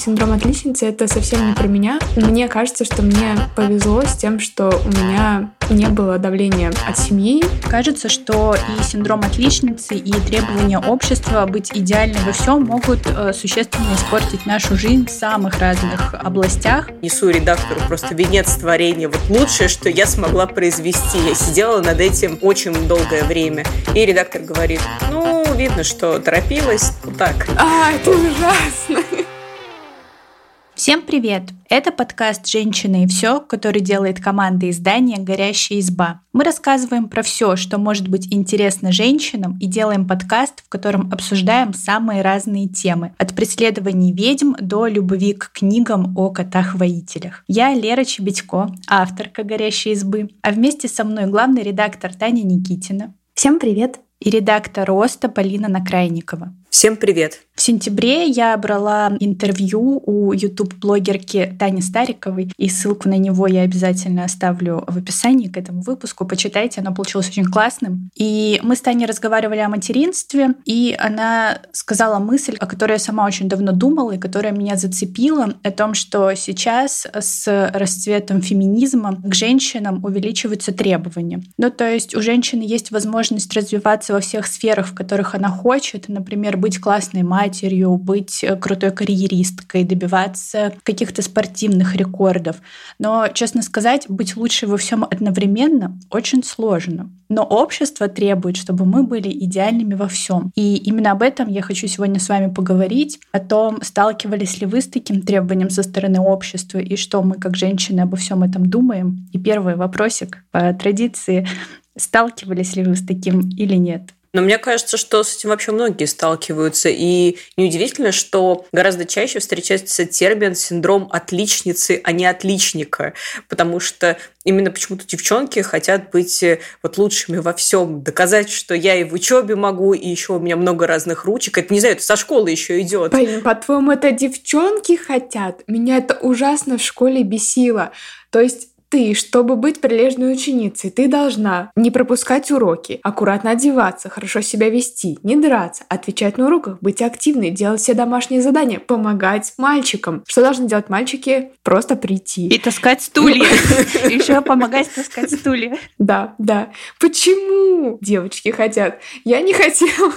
Синдром отличницы — это совсем не про меня. Мне кажется, что мне повезло с тем, что у меня не было давления от семьи. Кажется, что и синдром отличницы, и требования общества быть идеальной во всем могут э, существенно испортить нашу жизнь в самых разных областях. Несу редактору просто венец творения. Вот лучшее, что я смогла произвести. Я сидела над этим очень долгое время. И редактор говорит, ну, видно, что торопилась. Вот так. А, это ужасно. Всем привет! Это подкаст «Женщины и все», который делает команда издания «Горящая изба». Мы рассказываем про все, что может быть интересно женщинам, и делаем подкаст, в котором обсуждаем самые разные темы, от преследований ведьм до любви к книгам о котах-воителях. Я Лера Чебедько, авторка «Горящей избы», а вместе со мной главный редактор Таня Никитина. Всем привет! И редактор «Роста» Полина Накрайникова. Всем привет! В сентябре я брала интервью у YouTube-блогерки Тани Стариковой, и ссылку на него я обязательно оставлю в описании к этому выпуску. Почитайте, оно получилось очень классным. И мы с Таней разговаривали о материнстве, и она сказала мысль, о которой я сама очень давно думала, и которая меня зацепила, о том, что сейчас с расцветом феминизма к женщинам увеличиваются требования. Ну, то есть у женщины есть возможность развиваться во всех сферах, в которых она хочет, например, быть классной матерью, быть э, крутой карьеристкой, добиваться каких-то спортивных рекордов. Но, честно сказать, быть лучше во всем одновременно очень сложно. Но общество требует, чтобы мы были идеальными во всем. И именно об этом я хочу сегодня с вами поговорить, о том, сталкивались ли вы с таким требованием со стороны общества и что мы как женщины обо всем этом думаем. И первый вопросик по традиции. Сталкивались ли вы с таким или нет? Но мне кажется, что с этим вообще многие сталкиваются. И неудивительно, что гораздо чаще встречается термин синдром отличницы, а не отличника. Потому что именно почему-то девчонки хотят быть э, вот лучшими во всем, доказать, что я и в учебе могу, и еще у меня много разных ручек. Это не знаю, это со школы еще идет. Блин, по-твоему, это девчонки хотят? Меня это ужасно в школе бесило. То есть ты, чтобы быть прилежной ученицей, ты должна не пропускать уроки, аккуратно одеваться, хорошо себя вести, не драться, отвечать на уроках, быть активной, делать все домашние задания, помогать мальчикам. Что должны делать мальчики? Просто прийти. И таскать стулья. Еще помогать таскать стулья. Да, да. Почему девочки хотят? Я не хотела.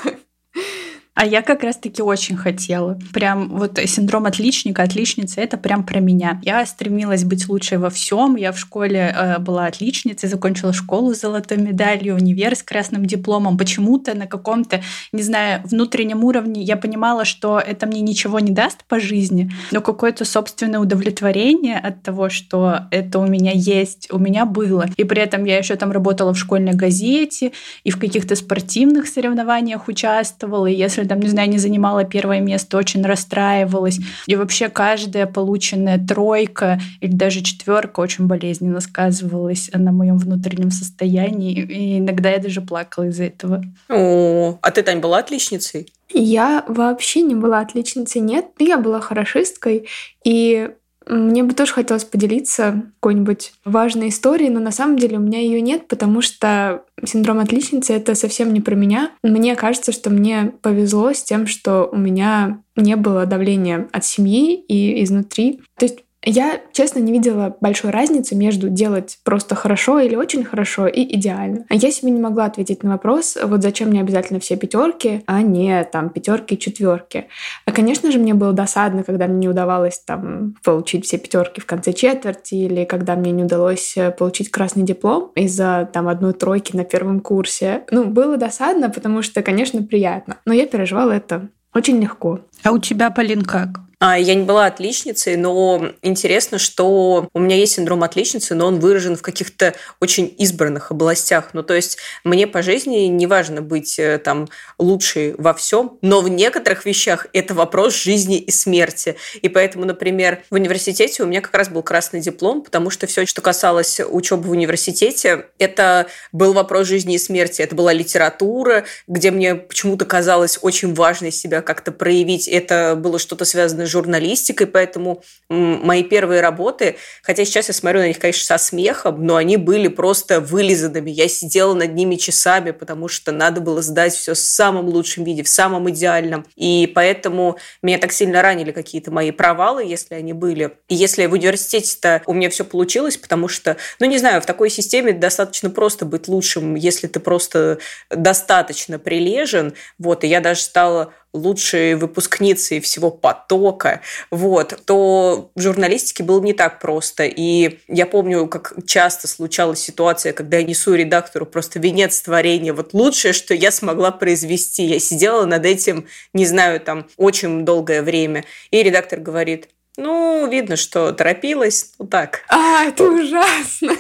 А я как раз-таки очень хотела. Прям вот синдром отличника, отличницы, это прям про меня. Я стремилась быть лучшей во всем. Я в школе э, была отличницей, закончила школу с золотой медалью, универ с красным дипломом. Почему-то на каком-то, не знаю, внутреннем уровне я понимала, что это мне ничего не даст по жизни, но какое-то собственное удовлетворение от того, что это у меня есть, у меня было. И при этом я еще там работала в школьной газете и в каких-то спортивных соревнованиях участвовала. И если если там, не знаю, не занимала первое место, очень расстраивалась. И вообще каждая полученная тройка или даже четверка очень болезненно сказывалась на моем внутреннем состоянии. И иногда я даже плакала из-за этого. О, а ты, Тань, была отличницей? Я вообще не была отличницей, нет. Я была хорошисткой, и мне бы тоже хотелось поделиться какой-нибудь важной историей, но на самом деле у меня ее нет, потому что синдром отличницы это совсем не про меня. Мне кажется, что мне повезло с тем, что у меня не было давления от семьи и изнутри. То есть я, честно, не видела большой разницы между делать просто хорошо или очень хорошо и идеально. А я себе не могла ответить на вопрос, вот зачем мне обязательно все пятерки, а не там пятерки и четверки. А, конечно же, мне было досадно, когда мне не удавалось там получить все пятерки в конце четверти, или когда мне не удалось э, получить красный диплом из-за там одной тройки на первом курсе. Ну, было досадно, потому что, конечно, приятно. Но я переживала это очень легко. А у тебя, Полин, как? А, я не была отличницей, но интересно, что у меня есть синдром отличницы, но он выражен в каких-то очень избранных областях. Ну, то есть мне по жизни не важно быть э, там лучшей во всем, но в некоторых вещах это вопрос жизни и смерти. И поэтому, например, в университете у меня как раз был красный диплом, потому что все, что касалось учебы в университете, это был вопрос жизни и смерти. Это была литература, где мне почему-то казалось очень важно себя как-то проявить. Это было что-то связано с журналистикой, поэтому мои первые работы, хотя сейчас я смотрю на них, конечно, со смехом, но они были просто вылизанными. Я сидела над ними часами, потому что надо было сдать все в самом лучшем виде, в самом идеальном. И поэтому меня так сильно ранили какие-то мои провалы, если они были. И если в университете-то у меня все получилось, потому что, ну, не знаю, в такой системе достаточно просто быть лучшим, если ты просто достаточно прилежен. Вот, и я даже стала лучшей выпускницей всего потока, вот, то в журналистике было не так просто. И я помню, как часто случалась ситуация, когда я несу редактору просто венец творения, вот лучшее, что я смогла произвести. Я сидела над этим, не знаю, там, очень долгое время. И редактор говорит, ну, видно, что торопилась, ну так. А, это ужасно.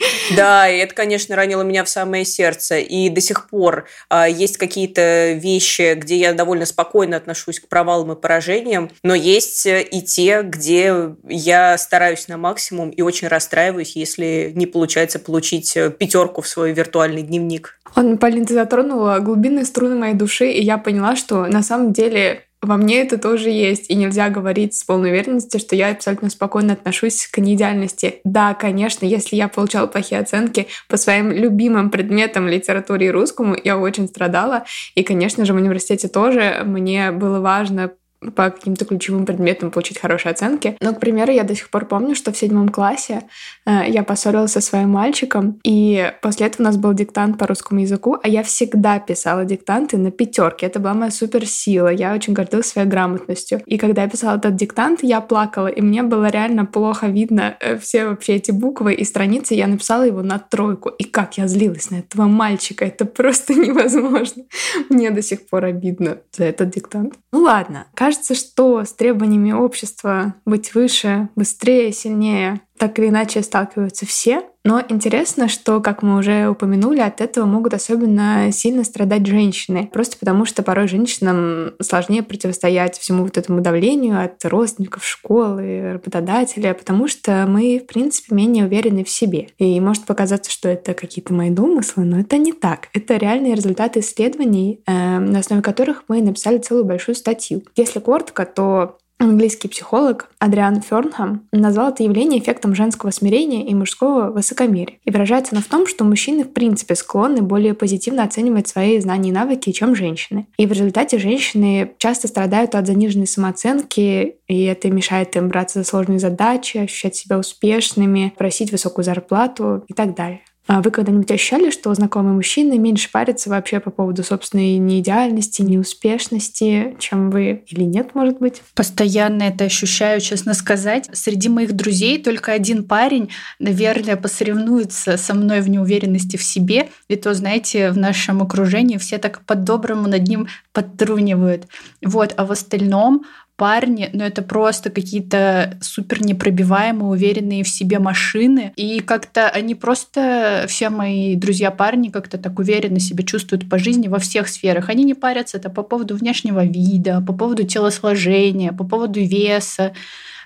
Да, и это, конечно, ранило меня в самое сердце. И до сих пор а, есть какие-то вещи, где я довольно спокойно отношусь к провалам и поражениям, но есть э, и те, где я стараюсь на максимум и очень расстраиваюсь, если не получается получить э, пятерку в свой виртуальный дневник. Он, Полин, ты затронула глубинные струны моей души, и я поняла, что на самом деле во мне это тоже есть, и нельзя говорить с полной уверенностью, что я абсолютно спокойно отношусь к неидеальности. Да, конечно, если я получала плохие оценки по своим любимым предметам литературе и русскому, я очень страдала. И, конечно же, в университете тоже мне было важно по каким-то ключевым предметам получить хорошие оценки. Но, к примеру, я до сих пор помню, что в седьмом классе э, я поссорилась со своим мальчиком, и после этого у нас был диктант по русскому языку, а я всегда писала диктанты на пятерке. Это была моя суперсила. Я очень гордилась своей грамотностью. И когда я писала этот диктант, я плакала, и мне было реально плохо видно э, все вообще эти буквы и страницы. Я написала его на тройку. И как я злилась на этого мальчика. Это просто невозможно. Мне до сих пор обидно за этот диктант. Ну ладно, Кажется, что с требованиями общества быть выше, быстрее, сильнее так или иначе сталкиваются все. Но интересно, что, как мы уже упомянули, от этого могут особенно сильно страдать женщины. Просто потому, что порой женщинам сложнее противостоять всему вот этому давлению от родственников, школы, работодателя, потому что мы, в принципе, менее уверены в себе. И может показаться, что это какие-то мои домыслы, но это не так. Это реальные результаты исследований, э, на основе которых мы написали целую большую статью. Если коротко, то Английский психолог Адриан Фернхам назвал это явление эффектом женского смирения и мужского высокомерия. И выражается оно в том, что мужчины в принципе склонны более позитивно оценивать свои знания и навыки, чем женщины. И в результате женщины часто страдают от заниженной самооценки, и это мешает им браться за сложные задачи, ощущать себя успешными, просить высокую зарплату и так далее. А вы когда-нибудь ощущали, что знакомые мужчины меньше парятся вообще по поводу собственной неидеальности, неуспешности, чем вы? Или нет, может быть? Постоянно это ощущаю, честно сказать. Среди моих друзей только один парень, наверное, посоревнуется со мной в неуверенности в себе. И то, знаете, в нашем окружении все так по-доброму над ним подтрунивают. Вот, а в остальном парни, но это просто какие-то супер непробиваемые, уверенные в себе машины. И как-то они просто, все мои друзья-парни как-то так уверенно себя чувствуют по жизни во всех сферах. Они не парятся это по поводу внешнего вида, по поводу телосложения, по поводу веса,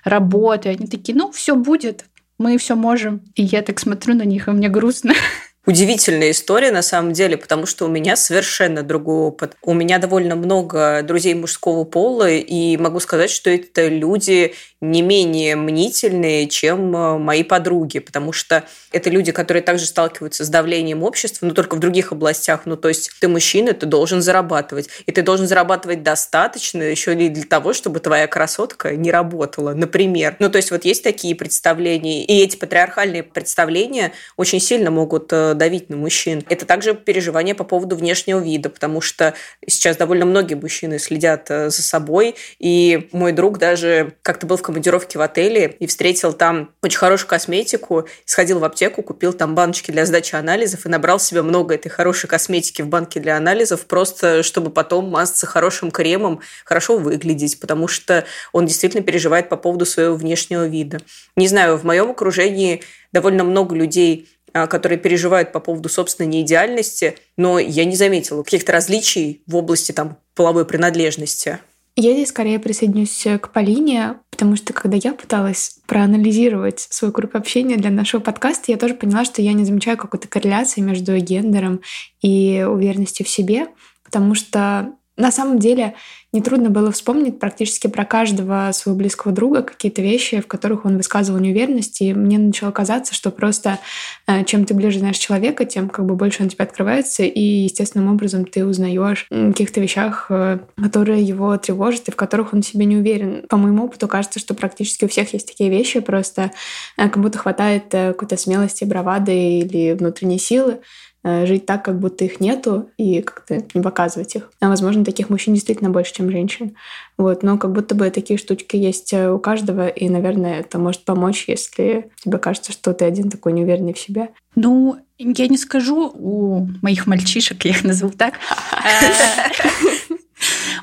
работы. Они такие, ну, все будет, мы все можем. И я так смотрю на них, и мне грустно. Удивительная история на самом деле, потому что у меня совершенно другой опыт. У меня довольно много друзей мужского пола, и могу сказать, что это люди не менее мнительные, чем э, мои подруги, потому что это люди, которые также сталкиваются с давлением общества, но только в других областях. Ну, то есть ты мужчина, ты должен зарабатывать. И ты должен зарабатывать достаточно еще и для того, чтобы твоя красотка не работала, например. Ну, то есть вот есть такие представления, и эти патриархальные представления очень сильно могут э, давить на мужчин. Это также переживание по поводу внешнего вида, потому что сейчас довольно многие мужчины следят э, за собой, и мой друг даже как-то был в командировке в отеле и встретил там очень хорошую косметику, сходил в аптеку, купил там баночки для сдачи анализов и набрал себе много этой хорошей косметики в банке для анализов, просто чтобы потом мазаться хорошим кремом, хорошо выглядеть, потому что он действительно переживает по поводу своего внешнего вида. Не знаю, в моем окружении довольно много людей а, которые переживают по поводу собственной неидеальности, но я не заметила каких-то различий в области там половой принадлежности. Я здесь скорее присоединюсь к Полине, потому что когда я пыталась проанализировать свой круг общения для нашего подкаста, я тоже поняла, что я не замечаю какой-то корреляции между гендером и уверенностью в себе, потому что на самом деле нетрудно было вспомнить практически про каждого своего близкого друга какие-то вещи, в которых он высказывал неуверенность, и мне начало казаться, что просто э, чем ты ближе знаешь человека, тем как бы больше он тебе открывается, и естественным образом ты узнаешь о каких-то вещах, э, которые его тревожат и в которых он себе не уверен. По моему опыту кажется, что практически у всех есть такие вещи, просто как будто хватает какой-то смелости, бравады или внутренней силы, Э, жить так, как будто их нету, и как-то не показывать их. А, возможно, таких мужчин действительно больше, чем женщин. Вот, но как будто бы такие штучки есть э, у каждого, и, наверное, это может помочь, если тебе кажется, что ты один такой неуверенный в себе. Ну, я не скажу у моих мальчишек, я их назову так.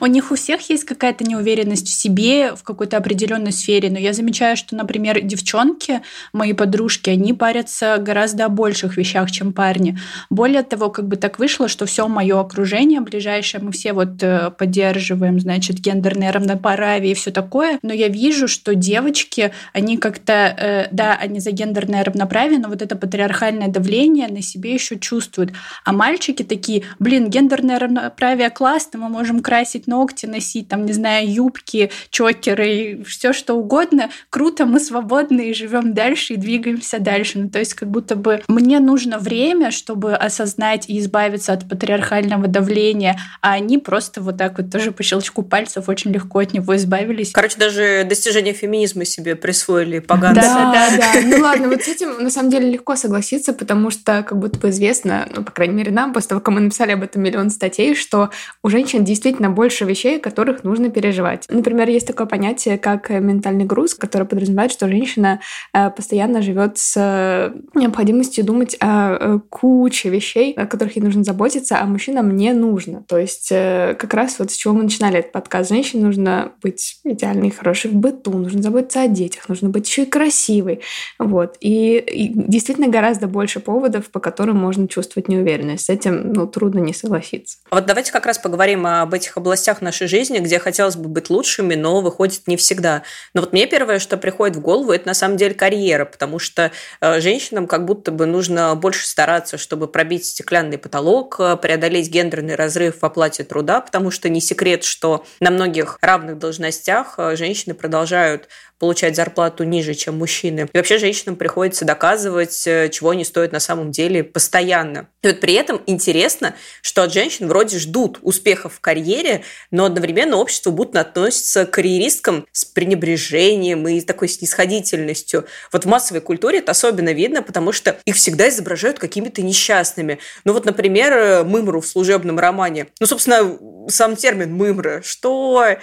У них у всех есть какая-то неуверенность в себе в какой-то определенной сфере, но я замечаю, что, например, девчонки, мои подружки, они парятся гораздо о больших вещах, чем парни. Более того, как бы так вышло, что все мое окружение ближайшее, мы все вот э, поддерживаем, значит, гендерное равноправие и все такое, но я вижу, что девочки, они как-то, э, да, они за гендерное равноправие, но вот это патриархальное давление на себе еще чувствуют. А мальчики такие, блин, гендерное равноправие классно, мы можем красить ногти, носить, там, не знаю, юбки, чокеры, все что угодно. Круто, мы свободны и живем дальше и двигаемся дальше. Ну, то есть как будто бы мне нужно время, чтобы осознать и избавиться от патриархального давления, а они просто вот так вот тоже по щелчку пальцев очень легко от него избавились. Короче, даже достижение феминизма себе присвоили погано. Да, да, да. Ну ладно, вот с этим на самом деле легко согласиться, потому что как будто бы известно, ну, по крайней мере, нам, после того, как мы написали об этом миллион статей, что у женщин действительно больше больше вещей, которых нужно переживать. Например, есть такое понятие, как ментальный груз, которое подразумевает, что женщина э, постоянно живет с э, необходимостью думать о куче вещей, о которых ей нужно заботиться, а мужчинам не нужно. То есть э, как раз вот с чего мы начинали этот подкаст. Женщине нужно быть идеальной, хорошей в быту, нужно заботиться о детях, нужно быть еще и красивой. Вот. И, и действительно гораздо больше поводов, по которым можно чувствовать неуверенность. С этим ну, трудно не согласиться. Вот давайте как раз поговорим об этих областях областях нашей жизни, где хотелось бы быть лучшими, но выходит не всегда. Но вот мне первое, что приходит в голову, это на самом деле карьера, потому что э, женщинам как будто бы нужно больше стараться, чтобы пробить стеклянный потолок, э, преодолеть гендерный разрыв в оплате труда, потому что не секрет, что на многих равных должностях э, женщины продолжают получать зарплату ниже, чем мужчины. И вообще женщинам приходится доказывать, чего они стоят на самом деле постоянно. И вот при этом интересно, что от женщин вроде ждут успехов в карьере, но одновременно общество будто относится к карьеристкам с пренебрежением и такой снисходительностью. Вот в массовой культуре это особенно видно, потому что их всегда изображают какими-то несчастными. Ну вот, например, э, Мымру в служебном романе. Ну, собственно, сам термин «мымра», что... Э,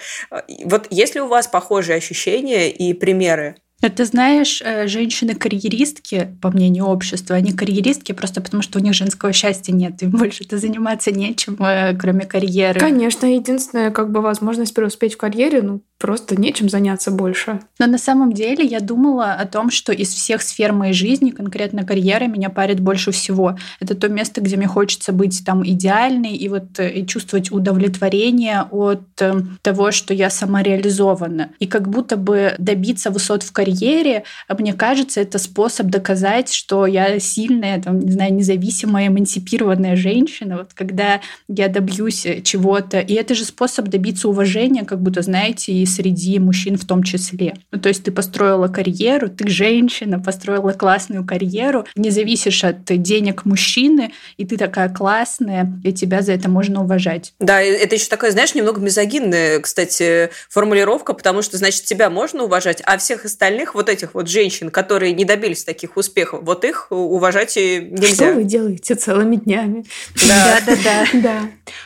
вот если у вас похожие ощущения и примеры? Ты знаешь, э, женщины-карьеристки, по мнению общества, они карьеристки просто потому, что у них женского счастья нет, им больше-то заниматься нечем, э, кроме карьеры. Конечно, единственная как бы возможность преуспеть в карьере, ну, просто нечем заняться больше. Но на самом деле я думала о том, что из всех сфер моей жизни, конкретно карьера, меня парит больше всего. Это то место, где мне хочется быть там идеальной и вот э, и чувствовать удовлетворение от э, того, что я самореализована. И как будто бы добиться высот в карьере, мне кажется, это способ доказать, что я сильная, там, не знаю, независимая, эмансипированная женщина. Вот когда я добьюсь чего-то. И это же способ добиться уважения, как будто, знаете, и среди мужчин в том числе. Ну, то есть ты построила карьеру, ты женщина, построила классную карьеру, не зависишь от денег мужчины, и ты такая классная, и тебя за это можно уважать. Да, это еще такая, знаешь, немного мизогинная, кстати, формулировка, потому что, значит, тебя можно уважать, а всех остальных вот этих вот женщин, которые не добились таких успехов, вот их уважать нельзя. Что вы делаете целыми днями? Да, да, да. да.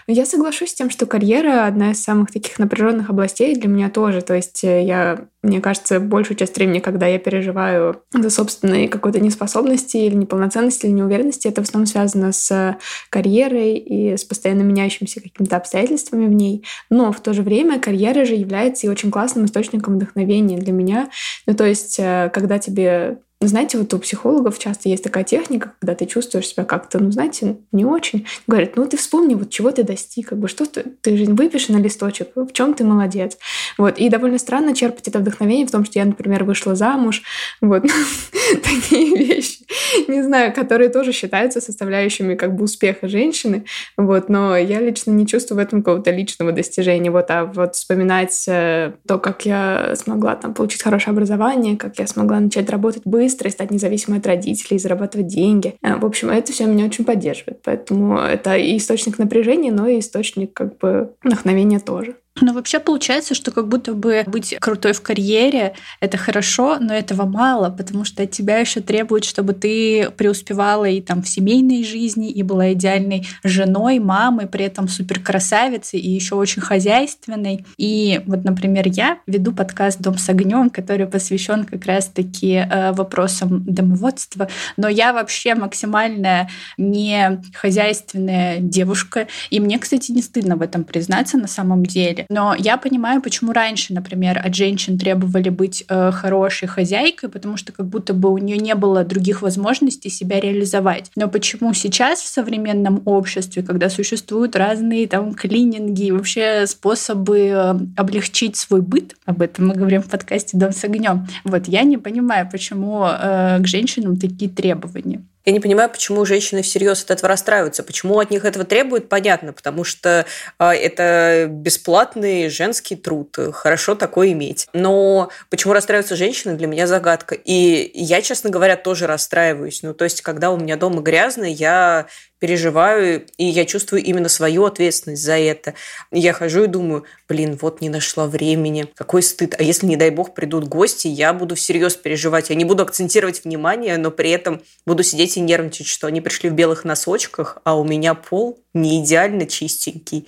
Я соглашусь с тем, что карьера одна из самых таких напряженных областей для меня тоже. То есть э, я, мне кажется, большую часть времени, когда я переживаю за собственные какой-то неспособности или неполноценности, или неуверенности, это в основном связано с карьерой и с постоянно меняющимися какими-то обстоятельствами в ней. Но в то же время карьера же является и очень классным источником вдохновения для меня. Ну, то есть, э, когда тебе знаете, вот у психологов часто есть такая техника, когда ты чувствуешь себя как-то, ну, знаете, не очень. Говорят, ну, ты вспомни, вот чего ты достиг, как бы, что ты, ты же выпиши на листочек, в чем ты молодец. Вот. И довольно странно черпать это вдохновение в том, что я, например, вышла замуж. Вот. Такие вещи. Не знаю, которые тоже считаются составляющими как бы успеха женщины. Вот. Но я лично не чувствую в этом какого-то личного достижения. Вот. А вот вспоминать э, то, как я смогла там получить хорошее образование, как я смогла начать работать быстро и стать независимой от родителей, зарабатывать деньги. Э, в общем, это все меня очень поддерживает. Поэтому это и источник напряжения, но и источник как бы вдохновения тоже. Но вообще получается, что как будто бы быть крутой в карьере — это хорошо, но этого мало, потому что от тебя еще требуют, чтобы ты преуспевала и там в семейной жизни, и была идеальной женой, мамой, при этом супер красавицей и еще очень хозяйственной. И вот, например, я веду подкаст «Дом с огнем», который посвящен как раз-таки э, вопросам домоводства, но я вообще максимально не хозяйственная девушка, и мне, кстати, не стыдно в этом признаться на самом деле. Но я понимаю, почему раньше, например, от женщин требовали быть э, хорошей хозяйкой, потому что как будто бы у нее не было других возможностей себя реализовать. Но почему сейчас в современном обществе, когда существуют разные там клининги, вообще способы э, облегчить свой быт, об этом мы говорим в подкасте «Дом с огнем», вот я не понимаю, почему э, к женщинам такие требования. Я не понимаю, почему женщины всерьез от этого расстраиваются. Почему от них этого требуют, понятно, потому что э, это бесплатный женский труд. Хорошо такое иметь. Но почему расстраиваются женщины, для меня загадка. И я, честно говоря, тоже расстраиваюсь. Ну, то есть, когда у меня дома грязно, я переживаю, и я чувствую именно свою ответственность за это. Я хожу и думаю, блин, вот не нашла времени, какой стыд. А если, не дай бог, придут гости, я буду всерьез переживать. Я не буду акцентировать внимание, но при этом буду сидеть и нервничать, что они пришли в белых носочках, а у меня пол не идеально чистенький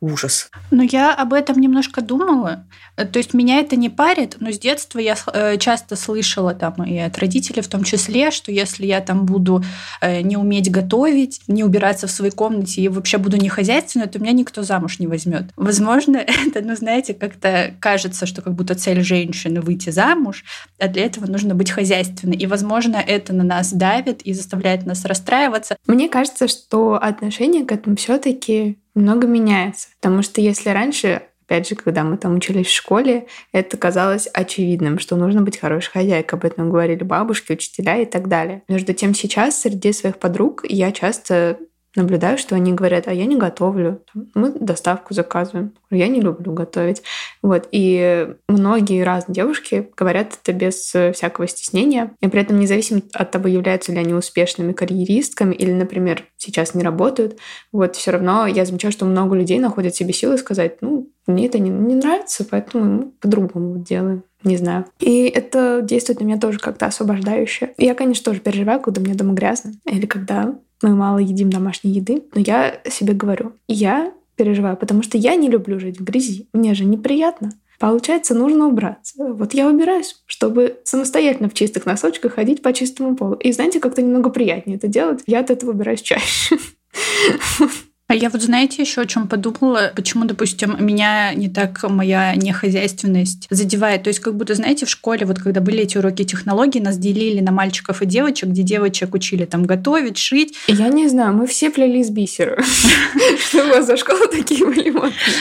ужас. Ну, я об этом немножко думала. То есть меня это не парит, но с детства я э, часто слышала там и от родителей в том числе, что если я там буду э, не уметь готовить, не убираться в своей комнате и вообще буду не хозяйственной, то меня никто замуж не возьмет. Возможно, это, ну, знаете, как-то кажется, что как будто цель женщины выйти замуж, а для этого нужно быть хозяйственной. И, возможно, это на нас давит и заставляет нас расстраиваться. Мне кажется, что отношение к этому все-таки много меняется. Потому что если раньше Опять же, когда мы там учились в школе, это казалось очевидным, что нужно быть хорошей хозяйкой. Об этом говорили бабушки, учителя и так далее. Между тем сейчас среди своих подруг я часто наблюдаю, что они говорят, а я не готовлю, мы доставку заказываем, я не люблю готовить. Вот. И многие разные девушки говорят это без всякого стеснения, и при этом независимо от того, являются ли они успешными карьеристками или, например, сейчас не работают, вот все равно я замечаю, что много людей находят себе силы сказать, ну, мне это не, не нравится, поэтому мы по-другому делаем. Не знаю. И это действует на меня тоже как-то освобождающе. Я, конечно, тоже переживаю, когда мне дома грязно. Или когда мы мало едим домашней еды, но я себе говорю, я переживаю, потому что я не люблю жить в грязи. Мне же неприятно. Получается, нужно убраться. Вот я убираюсь, чтобы самостоятельно в чистых носочках ходить по чистому полу. И знаете, как-то немного приятнее это делать. Я от этого убираюсь чаще. А я вот, знаете, еще о чем подумала, почему, допустим, меня не так моя нехозяйственность задевает. То есть, как будто, знаете, в школе, вот когда были эти уроки технологий, нас делили на мальчиков и девочек, где девочек учили там готовить, шить. Я не знаю, мы все плели из бисера. Что у вас за школа такие были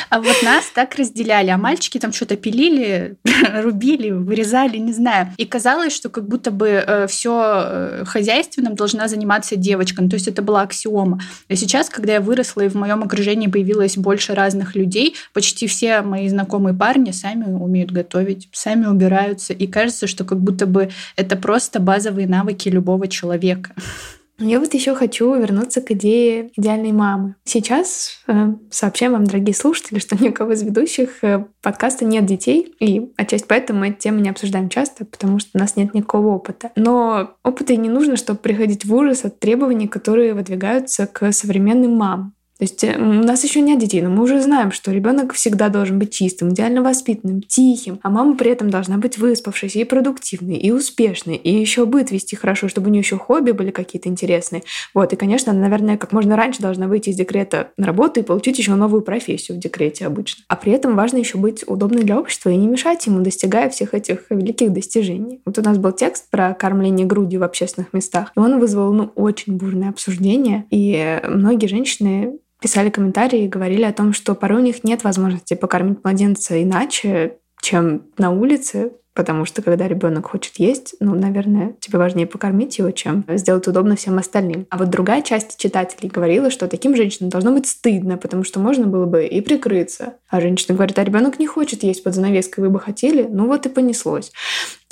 А вот нас так разделяли, а мальчики там что-то пилили, рубили, вырезали, не знаю. И казалось, что как будто бы э, все э, хозяйственным должна заниматься девочка. Ну, то есть это была аксиома. А сейчас, когда я выросла выросла, и в моем окружении появилось больше разных людей. Почти все мои знакомые парни сами умеют готовить, сами убираются. И кажется, что как будто бы это просто базовые навыки любого человека. Я вот еще хочу вернуться к идее идеальной мамы. Сейчас э, сообщаем вам, дорогие слушатели, что ни у кого из ведущих э, подкаста нет детей, и отчасти поэтому мы эти темы не обсуждаем часто, потому что у нас нет никакого опыта. Но опыта и не нужно, чтобы приходить в ужас от требований, которые выдвигаются к современным мамам. То есть э, у нас еще нет детей, но мы уже знаем, что ребенок всегда должен быть чистым, идеально воспитанным, тихим, а мама при этом должна быть выспавшейся и продуктивной, и успешной, и еще быт вести хорошо, чтобы у нее еще хобби были какие-то интересные. Вот, и, конечно, она, наверное, как можно раньше должна выйти из декрета на работу и получить еще новую профессию в декрете обычно. А при этом важно еще быть удобной для общества и не мешать ему, достигая всех этих великих достижений. Вот у нас был текст про кормление грудью в общественных местах, и он вызвал, ну, очень бурное обсуждение, и многие женщины писали комментарии и говорили о том, что порой у них нет возможности покормить младенца иначе, чем на улице, потому что когда ребенок хочет есть, ну, наверное, тебе важнее покормить его, чем сделать удобно всем остальным. А вот другая часть читателей говорила, что таким женщинам должно быть стыдно, потому что можно было бы и прикрыться. А женщина говорит, а ребенок не хочет есть под занавеской, вы бы хотели? Ну вот и понеслось.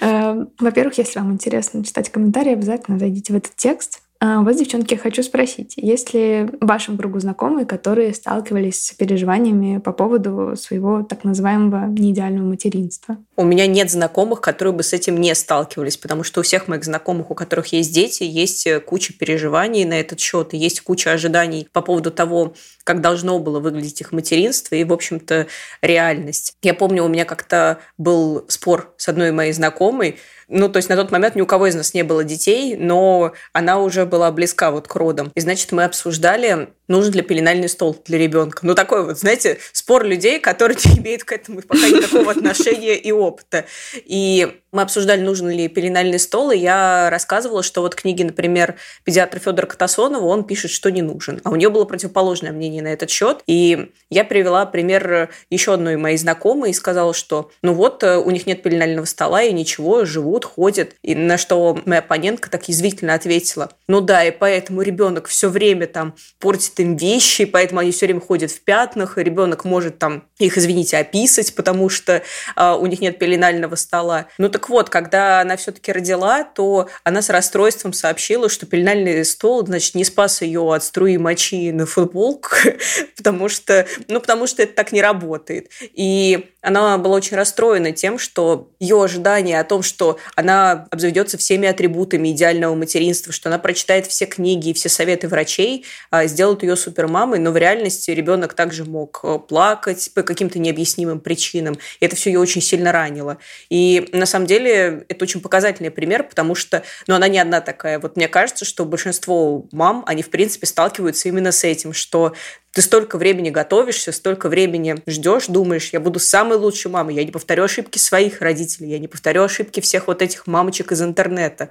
Эм, во-первых, если вам интересно читать комментарии, обязательно зайдите в этот текст. А вас, девчонки, хочу спросить, есть ли в вашем кругу знакомые, которые сталкивались с переживаниями по поводу своего так называемого неидеального материнства? У меня нет знакомых, которые бы с этим не сталкивались, потому что у всех моих знакомых, у которых есть дети, есть э, куча переживаний на этот счет, и есть куча ожиданий по поводу того, как должно было выглядеть их материнство и, в общем-то, реальность. Я помню, у меня как-то был спор с одной моей знакомой, ну, то есть на тот момент ни у кого из нас не было детей, но она уже была близка вот к родам. И, значит, мы обсуждали, нужен ли пеленальный стол для ребенка. Ну, такой вот, знаете, спор людей, которые не имеют к этому пока никакого отношения и опыта. И мы обсуждали, нужен ли пеленальный стол, и я рассказывала, что вот книги, например, педиатра Федора Катасонова, он пишет, что не нужен. А у нее было противоположное мнение на этот счет. И я привела пример еще одной моей знакомой и сказала, что ну вот, э, у них нет пеленального стола, и ничего, живут, ходят. И на что моя оппонентка так язвительно ответила, ну да, и поэтому ребенок все время там портит им вещи, поэтому они все время ходят в пятнах, и ребенок может там их, извините, описать, потому что э, у них нет пеленального стола. Ну так вот, когда она все-таки родила, то она с расстройством сообщила, что пеленальный стол, значит, не спас ее от струи мочи на футболку, потому что, ну, потому что это так не работает. И она была очень расстроена тем, что ее ожидание о том, что она обзаведется всеми атрибутами идеального материнства, что она прочитает все книги и все советы врачей, а, сделают ее супермамой, но в реальности ребенок также мог э, плакать по каким-то необъяснимым причинам. И это все ее очень сильно ранило. И на самом деле это очень показательный пример, потому что ну, она не одна такая. Вот мне кажется, что большинство мам, они в принципе сталкиваются именно с этим, что ты столько времени готовишься, столько времени ждешь, думаешь, я буду самой лучшей мамой, я не повторю ошибки своих родителей, я не повторю ошибки всех вот этих мамочек из интернета.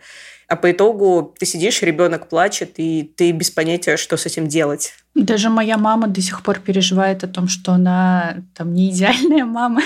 А по итогу ты сидишь, ребенок плачет, и ты без понятия, что с этим делать. Даже моя мама до сих пор переживает о том, что она там не идеальная мама.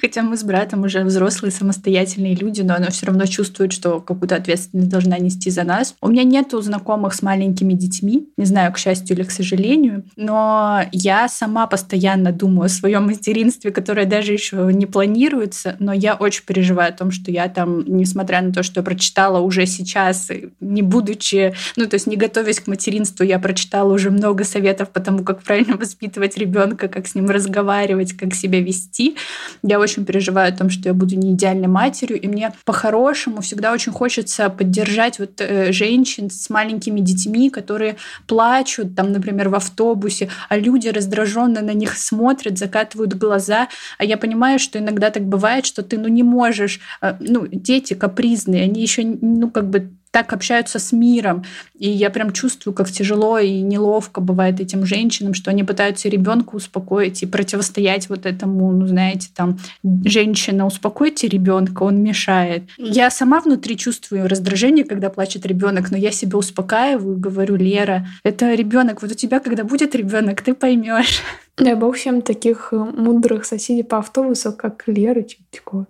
Хотя мы с братом уже взрослые, самостоятельные люди, но она все равно чувствует, что какую-то ответственность должна нести за нас. У меня нету знакомых с маленькими детьми, не знаю, к счастью или к сожалению, но я сама постоянно думаю о своем материнстве, которое даже еще не планируется, но я очень переживаю о том, что я там, несмотря на то, что я прочитала уже сейчас, не будучи, ну, то есть не готовясь к материнству, я прочитала уже много советов по тому, как правильно воспитывать ребенка, как с ним разговаривать, как себя вести. Я очень переживаю о том, что я буду не идеальной матерью, и мне по-хорошему всегда очень хочется поддержать вот э, женщин с маленькими детьми, которые плачут, там, например, в автобусе, а люди раздраженно на них смотрят, закатывают глаза, а я понимаю, что иногда так бывает, что ты, ну, не можешь, э, ну, дети капризные, они еще, ну, как бы так общаются с миром. И я прям чувствую, как тяжело и неловко бывает этим женщинам, что они пытаются ребенка успокоить и противостоять вот этому, ну, знаете, там, женщина, успокойте ребенка, он мешает. Я сама внутри чувствую раздражение, когда плачет ребенок, но я себя успокаиваю, говорю, Лера, это ребенок, вот у тебя, когда будет ребенок, ты поймешь. Дай бог всем таких э, мудрых соседей по автобусу, как Лера, такого.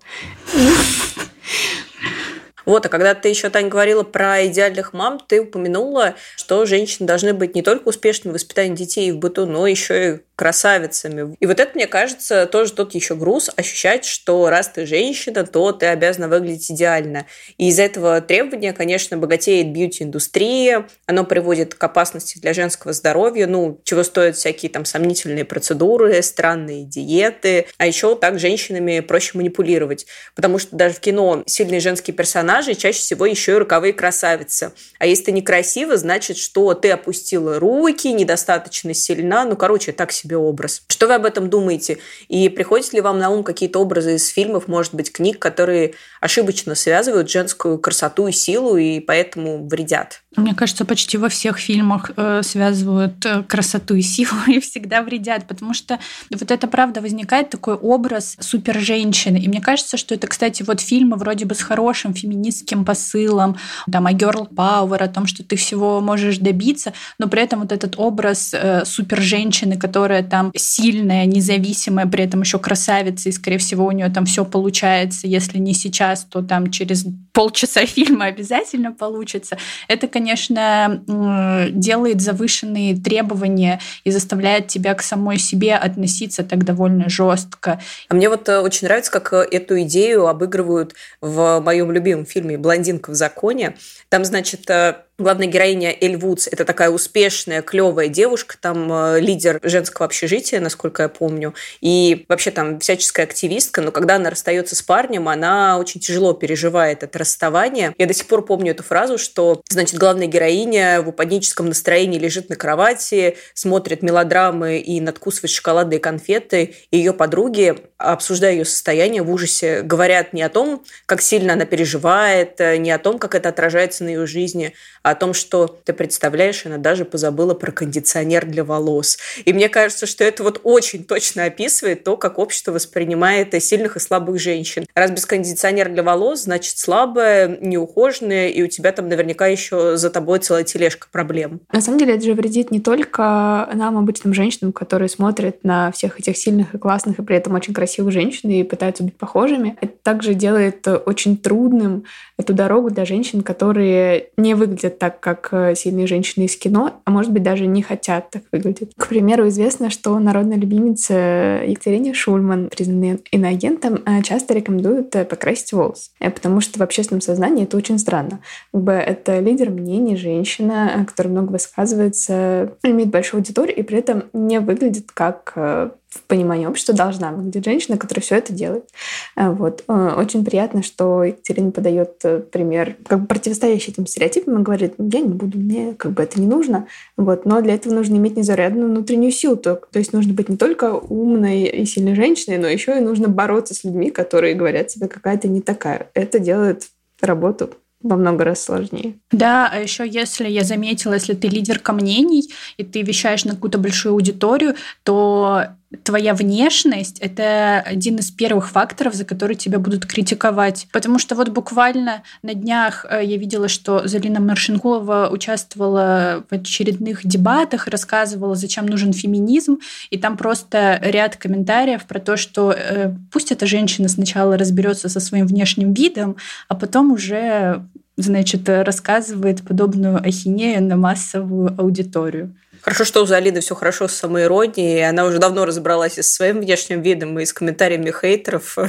Вот, а когда ты еще, Таня, говорила про идеальных мам, ты упомянула, что женщины должны быть не только успешными в воспитании детей в быту, но еще и красавицами. И вот это, мне кажется, тоже тот еще груз ощущать, что раз ты женщина, то ты обязана выглядеть идеально. И из этого требования, конечно, богатеет бьюти-индустрия, оно приводит к опасности для женского здоровья, ну, чего стоят всякие там сомнительные процедуры, странные диеты, а еще так женщинами проще манипулировать, потому что даже в кино сильные женские персонажи чаще всего еще и роковые красавицы. А если ты некрасива, значит, что ты опустила руки, недостаточно сильна, ну, короче, так себе образ. Что вы об этом думаете? И приходят ли вам на ум какие-то образы из фильмов, может быть, книг, которые ошибочно связывают женскую красоту и силу и поэтому вредят? Мне кажется, почти во всех фильмах э, связывают э, красоту и силу и всегда вредят, потому что вот это правда возникает такой образ супер женщины. И мне кажется, что это, кстати, вот фильмы вроде бы с хорошим феминистским посылом, там, о girl power, о том, что ты всего можешь добиться, но при этом вот этот образ э, супер женщины, которая там сильная, независимая, при этом еще красавица, и, скорее всего, у нее там все получается, если не сейчас, то там через полчаса фильма обязательно получится. Это, конечно, делает завышенные требования и заставляет тебя к самой себе относиться так довольно жестко. А мне вот э, очень нравится, как э, эту идею обыгрывают в моем любимом фильме «Блондинка в законе». Там, значит, э, Главная героиня Эль Вудс – это такая успешная, клевая девушка, там э, лидер женского общежития, насколько я помню, и вообще там всяческая активистка, но когда она расстается с парнем, она очень тяжело переживает это расставание. Я до сих пор помню эту фразу, что, значит, главная героиня в паническом настроении лежит на кровати, смотрит мелодрамы и надкусывает шоколадные конфеты, и ее подруги, обсуждая ее состояние в ужасе, говорят не о том, как сильно она переживает, э, не о том, как это отражается на ее жизни, о том, что ты представляешь, она даже позабыла про кондиционер для волос. И мне кажется, что это вот очень точно описывает то, как общество воспринимает сильных и слабых женщин. Раз без кондиционера для волос, значит слабая, неухоженная, и у тебя там наверняка еще за тобой целая тележка проблем. На самом деле это же вредит не только нам, обычным женщинам, которые смотрят на всех этих сильных и классных, и при этом очень красивых женщин и пытаются быть похожими. Это также делает очень трудным эту дорогу для женщин, которые не выглядят так, как э, сильные женщины из кино, а может быть даже не хотят так выглядеть. К примеру, известно, что народная любимица Екатерине Шульман, признанная иноагентом, э, часто рекомендуют э, покрасить волосы, потому что в общественном сознании это очень странно. Как бы это лидер мнений, женщина, которая много высказывается, имеет большую аудиторию и при этом не выглядит как в понимании общества должна выглядеть женщина, которая все это делает. Э, вот. Э, очень приятно, что Екатерина подает э, пример, как бы противостоящий этим стереотипам и говорит, я не буду, мне как бы это не нужно. Вот. Но для этого нужно иметь незарядную внутреннюю силу. То, то есть нужно быть не только умной и сильной женщиной, но еще и нужно бороться с людьми, которые говорят себе какая-то не такая. Это делает работу во много раз сложнее. Да, а еще если я заметила, если ты лидерка мнений, и ты вещаешь на какую-то большую аудиторию, то твоя внешность — это один из первых факторов, за который тебя будут критиковать. Потому что вот буквально на днях э, я видела, что Залина Маршинкова участвовала в очередных дебатах, рассказывала, зачем нужен феминизм, и там просто ряд комментариев про то, что э, пусть эта женщина сначала разберется со своим внешним видом, а потом уже значит, рассказывает подобную ахинею на массовую аудиторию. Хорошо, что у Залиды все хорошо с самоиронией. Она уже давно разобралась и с своим внешним видом, и с комментариями хейтеров.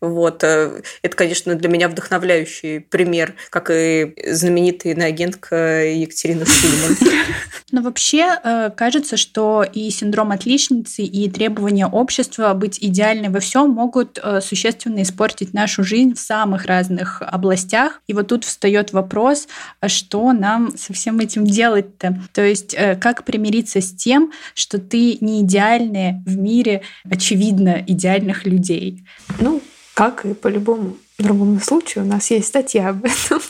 Вот. Э, это, конечно, для меня вдохновляющий пример, как и знаменитая иноагентка Екатерина Шульман. Но вообще э, кажется, что и синдром отличницы, и требования общества быть идеальной во всем могут э, существенно испортить нашу жизнь в самых разных областях. И вот тут встает вопрос, а что нам со всем этим делать-то? То есть как примириться с тем, что ты не идеальная в мире, очевидно, идеальных людей? Ну, как и по любому другому случаю, у нас есть статья об этом,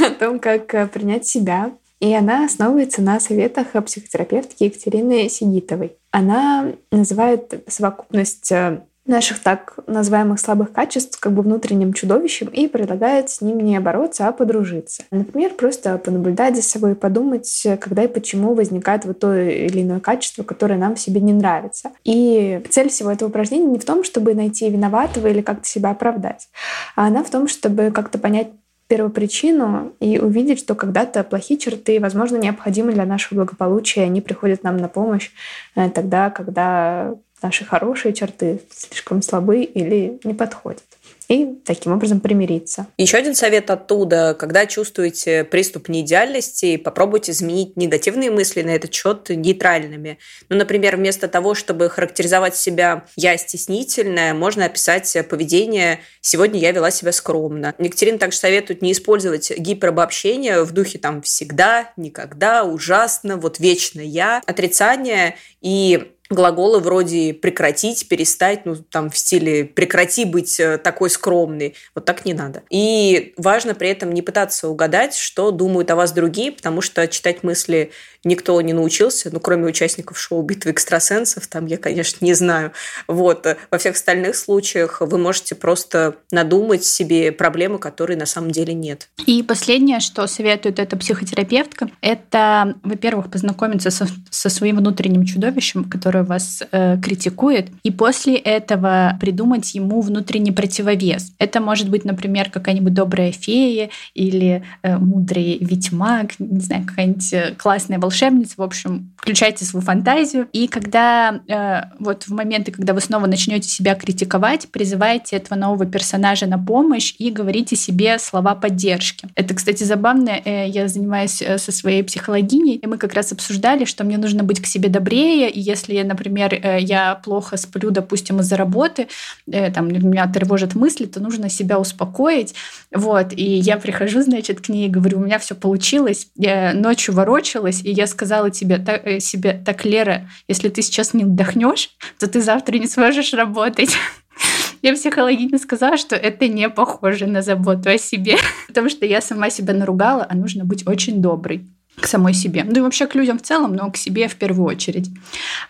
о том, как э, принять себя. И она основывается на советах психотерапевтки Екатерины Сигитовой. Она называет совокупность э, наших так называемых слабых качеств как бы внутренним чудовищем и предлагает с ним не бороться, а подружиться. Например, просто понаблюдать за собой и подумать, когда и почему возникает вот то или иное качество, которое нам в себе не нравится. И цель всего этого упражнения не в том, чтобы найти виноватого или как-то себя оправдать, а она в том, чтобы как-то понять, первопричину и увидеть, что когда-то плохие черты, возможно, необходимы для нашего благополучия, они приходят нам на помощь э, тогда, когда наши хорошие черты слишком слабы или не подходят и таким образом примириться. Еще один совет оттуда, когда чувствуете приступ неидеальности, попробуйте изменить негативные мысли на этот счет нейтральными. Ну, например, вместо того, чтобы характеризовать себя «я стеснительная», можно описать поведение «сегодня я вела себя скромно». Екатерина также советует не использовать гиперобобщение в духе там «всегда», «никогда», «ужасно», «вот вечно я», отрицание и глаголы вроде прекратить, перестать, ну, там, в стиле прекрати быть э, такой скромной. Вот так не надо. И важно при этом не пытаться угадать, что думают о вас другие, потому что читать мысли никто не научился, ну, кроме участников шоу «Битвы экстрасенсов», там я, конечно, не знаю. Вот. Во всех остальных случаях вы можете просто надумать себе проблемы, которые на самом деле нет. И последнее, что советует эта психотерапевтка, это, во-первых, познакомиться со, со своим внутренним чудовищем, которое вас э, критикует, и после этого придумать ему внутренний противовес. Это может быть, например, какая-нибудь добрая фея или э, мудрый ведьмак, не знаю, какая-нибудь э, классная волшебница, волшебниц. В общем, включайте свою фантазию. И когда э, вот в моменты, когда вы снова начнете себя критиковать, призывайте этого нового персонажа на помощь и говорите себе слова поддержки. Это, кстати, забавно. Э, я занимаюсь э, со своей психологиней, и мы как раз обсуждали, что мне нужно быть к себе добрее. И если, например, э, я плохо сплю, допустим, из-за работы, э, там меня тревожат мысли, то нужно себя успокоить. Вот. И я прихожу, значит, к ней и говорю, у меня все получилось. Я ночью ворочалась, и я сказала тебе, так, э, себе, так, Лера, если ты сейчас не отдохнешь, то ты завтра не сможешь работать. Я психологине сказала, что это не похоже на заботу о себе, потому что я сама себя наругала, а нужно быть очень доброй к самой себе. Ну и вообще к людям в целом, но к себе в первую очередь.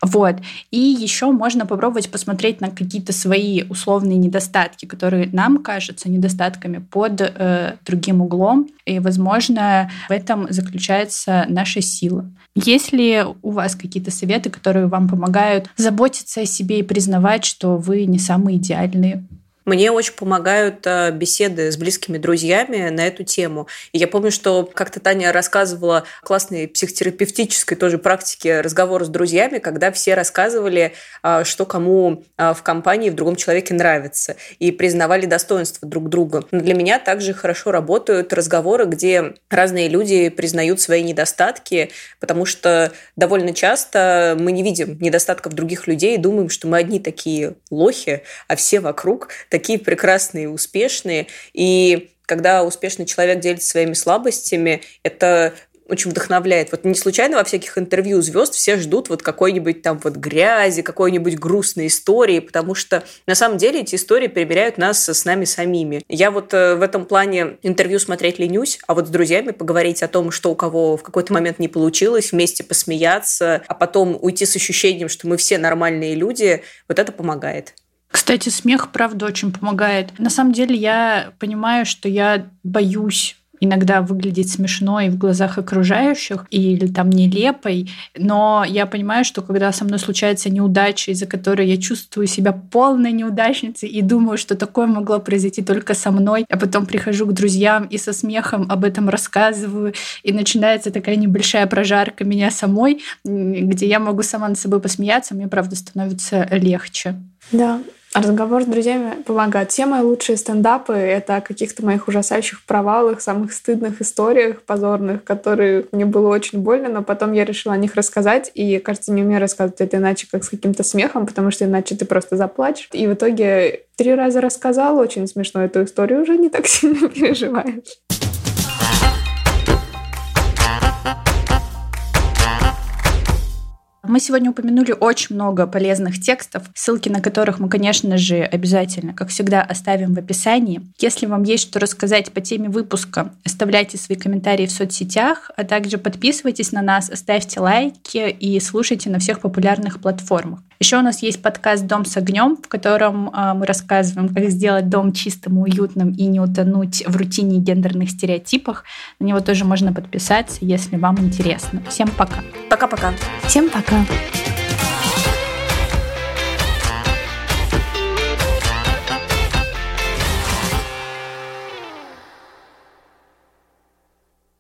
Вот. И еще можно попробовать посмотреть на какие-то свои условные недостатки, которые нам кажутся недостатками под э, другим углом. И, возможно, в этом заключается наша сила. Есть ли у вас какие-то советы, которые вам помогают заботиться о себе и признавать, что вы не самые идеальные мне очень помогают э, беседы с близкими друзьями на эту тему. И я помню, что как-то Таня рассказывала классной психотерапевтической тоже практике разговора с друзьями, когда все рассказывали, а, что кому а, в компании, в другом человеке нравится, и признавали достоинства друг друга. Но для меня также хорошо работают разговоры, где разные люди признают свои недостатки, потому что довольно часто мы не видим недостатков других людей и думаем, что мы одни такие лохи, а все вокруг прекрасные, успешные. И когда успешный человек делится своими слабостями, это очень вдохновляет. Вот не случайно во всяких интервью звезд все ждут вот какой-нибудь там вот грязи, какой-нибудь грустной истории, потому что на самом деле эти истории примеряют нас с нами самими. Я вот э, в этом плане интервью смотреть ленюсь, а вот с друзьями поговорить о том, что у кого в какой-то момент не получилось, вместе посмеяться, а потом уйти с ощущением, что мы все нормальные люди, вот это помогает. Кстати, смех, правда, очень помогает. На самом деле я понимаю, что я боюсь иногда выглядеть смешной в глазах окружающих или там нелепой, но я понимаю, что когда со мной случается неудача, из-за которой я чувствую себя полной неудачницей и думаю, что такое могло произойти только со мной, а потом прихожу к друзьям и со смехом об этом рассказываю, и начинается такая небольшая прожарка меня самой, где я могу сама над собой посмеяться, мне, правда, становится легче. Да, Разговор с друзьями помогает. Все мои лучшие стендапы — это о каких-то моих ужасающих провалах, самых стыдных историях, позорных, которые мне было очень больно, но потом я решила о них рассказать, и, кажется, не умею рассказывать это иначе, как с каким-то смехом, потому что иначе ты просто заплачешь. И в итоге три раза рассказала очень смешно эту историю, уже не так сильно переживаешь. Мы сегодня упомянули очень много полезных текстов, ссылки на которых мы, конечно же, обязательно, как всегда, оставим в описании. Если вам есть что рассказать по теме выпуска, оставляйте свои комментарии в соцсетях, а также подписывайтесь на нас, ставьте лайки и слушайте на всех популярных платформах. Еще у нас есть подкаст «Дом с огнем», в котором э, мы рассказываем, как сделать дом чистым и уютным и не утонуть в рутине и гендерных стереотипах. На него тоже можно подписаться, если вам интересно. Всем пока. Пока-пока. Всем пока.